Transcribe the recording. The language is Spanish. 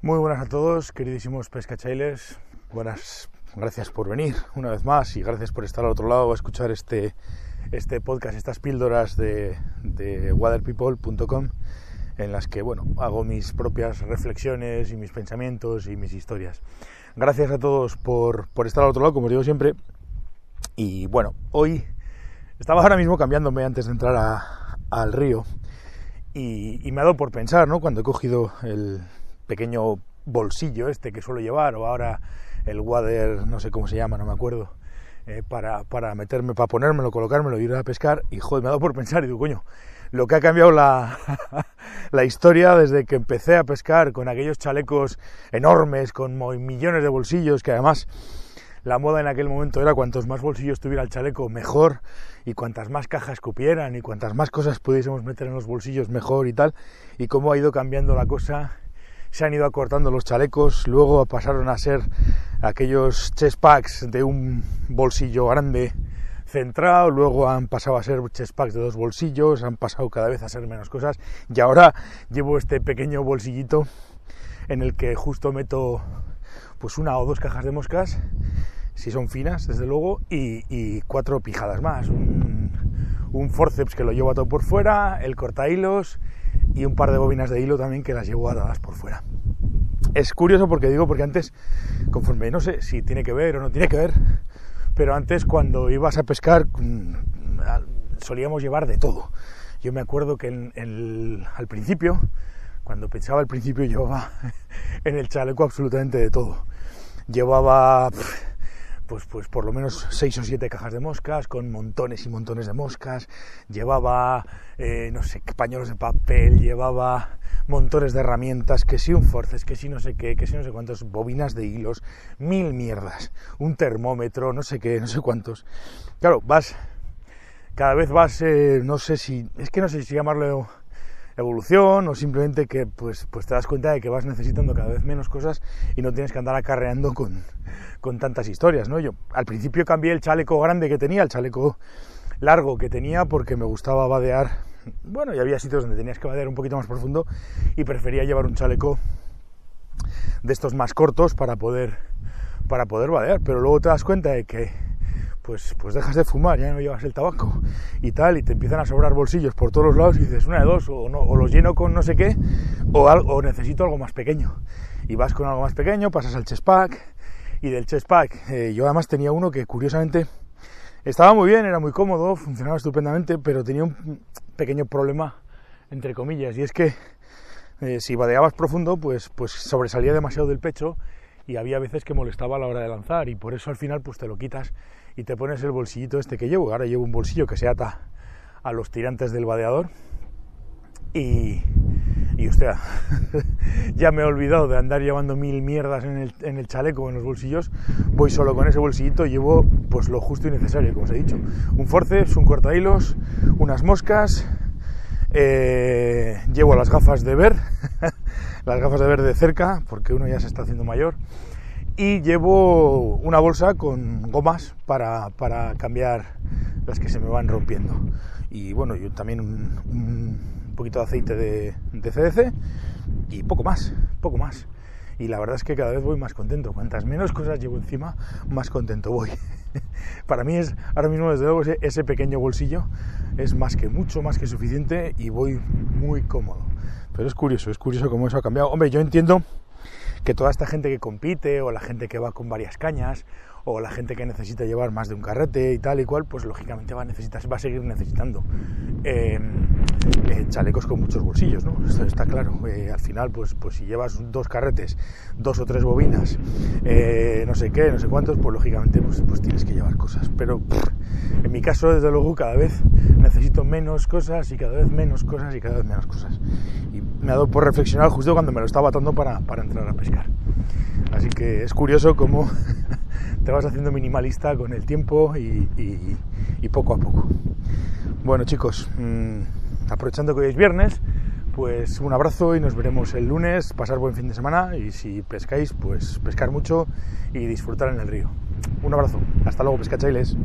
Muy buenas a todos, queridísimos pescachailes. Buenas, gracias por venir una vez más y gracias por estar al otro lado a escuchar este, este podcast, estas píldoras de, waterpeople.com en las que bueno, hago mis propias reflexiones y mis pensamientos y mis historias. Gracias a todos por, por estar al otro lado, como digo siempre. Y bueno, hoy estaba ahora mismo cambiándome antes de entrar a, al río y, y me ha dado por pensar, ¿no? Cuando he cogido el pequeño bolsillo este que suelo llevar o ahora el water, no sé cómo se llama, no me acuerdo, eh, para, para meterme, para ponérmelo, colocármelo y ir a pescar y joder, me ha dado por pensar y digo, coño, lo que ha cambiado la, la historia desde que empecé a pescar con aquellos chalecos enormes, con millones de bolsillos, que además la moda en aquel momento era cuantos más bolsillos tuviera el chaleco, mejor, y cuantas más cajas cupieran y cuantas más cosas pudiésemos meter en los bolsillos, mejor y tal, y cómo ha ido cambiando la cosa se han ido acortando los chalecos, luego pasaron a ser aquellos chest packs de un bolsillo grande centrado, luego han pasado a ser chest packs de dos bolsillos, han pasado cada vez a ser menos cosas y ahora llevo este pequeño bolsillito en el que justo meto pues una o dos cajas de moscas, si son finas desde luego, y, cuatro pijadas más, un, forceps que lo llevo atado por fuera, el corta hilos y un par de bobinas de hilo también que las llevo atadas por fuera. Es curioso porque digo, porque antes, conforme no sé si tiene que ver o no tiene que ver, pero antes cuando ibas a pescar solíamos llevar de todo. Yo me acuerdo que al principio, cuando pensaba al principio, llevaba en el chaleco absolutamente de todo. Llevaba pues, pues por lo menos seis o siete cajas de moscas con montones y montones de moscas, llevaba, eh, no sé, pañuelos de papel, llevaba montones de herramientas, que si un forces, que si no sé qué, que si no sé cuántos, bobinas de hilos, mil mierdas, un termómetro, no sé qué, no sé cuántos. Claro, vas, cada vez vas, eh, no sé si, es que no sé si llamarlo evolución o simplemente que pues, pues te das cuenta de que vas necesitando cada vez menos cosas y no tienes que andar acarreando con, con tantas historias, ¿no? Yo al principio cambié el chaleco grande que tenía, el chaleco largo que tenía porque me gustaba vadear, bueno, y había sitios donde tenías que vadear un poquito más profundo y prefería llevar un chaleco de estos más cortos para poder para poder vadear, pero luego te das cuenta de que pues, pues dejas de fumar, ya no llevas el tabaco y tal, y te empiezan a sobrar bolsillos por todos los lados y dices, una de dos, o, no, los lleno con no sé qué, o, algo, o necesito algo más pequeño. Y vas con algo más pequeño, pasas al chest pack, y del chest pack, eh, yo además tenía uno que curiosamente estaba muy bien, era muy cómodo, funcionaba estupendamente, pero tenía un pequeño problema, entre comillas, y es que eh, si vadeabas profundo, pues, pues sobresalía demasiado del pecho y había veces que molestaba a la hora de lanzar y por eso al final pues te lo quitas y te pones el bolsillito este que llevo. Ahora llevo un bolsillo que se ata a los tirantes del vadeador y, y usted, ya me he olvidado de andar llevando mil mierdas en el, en el chaleco, en los bolsillos. Voy solo con ese bolsillito, llevo pues lo justo y necesario, como os he dicho. Un forceps, un corta hilos, unas moscas, eh, llevo las gafas de ver, las gafas de ver de cerca, porque uno ya se está haciendo mayor. Y llevo una bolsa con gomas para, para cambiar las que se me van rompiendo. Y bueno, yo también un, un poquito de aceite de, de CDC y poco más, poco más y la verdad es que cada vez voy más contento. Cuantas menos cosas llevo encima, más contento voy. Para mí es, ahora mismo desde luego, ese, pequeño bolsillo es más que mucho, más que suficiente y voy muy cómodo. Pero es curioso, es curioso cómo eso ha cambiado. Hombre, yo entiendo que toda esta gente que compite o la gente que va con varias cañas o la gente que necesita llevar más de un carrete y tal y cual, pues lógicamente va a necesitar, va a seguir necesitando eh, chalecos con muchos bolsillos, ¿no? Esto está claro. Eh, al final, pues, pues si llevas dos carretes, dos o tres bobinas, eh, no sé qué, no sé cuántos, pues lógicamente pues, pues tienes que llevar cosas. Pero en mi caso, desde luego, cada vez necesito menos cosas y cada vez menos cosas y cada vez menos cosas. Y me ha dado por reflexionar justo cuando me lo estaba atando para, para entrar a pescar. Así que es curioso cómo te vas haciendo minimalista con el tiempo y, y, poco a poco. Bueno chicos, mmm, aprovechando que hoy es viernes, pues un abrazo y nos veremos el lunes, pasar buen fin de semana y si pescáis, pues pescar mucho y disfrutar en el río. Un abrazo, hasta luego pescachailes.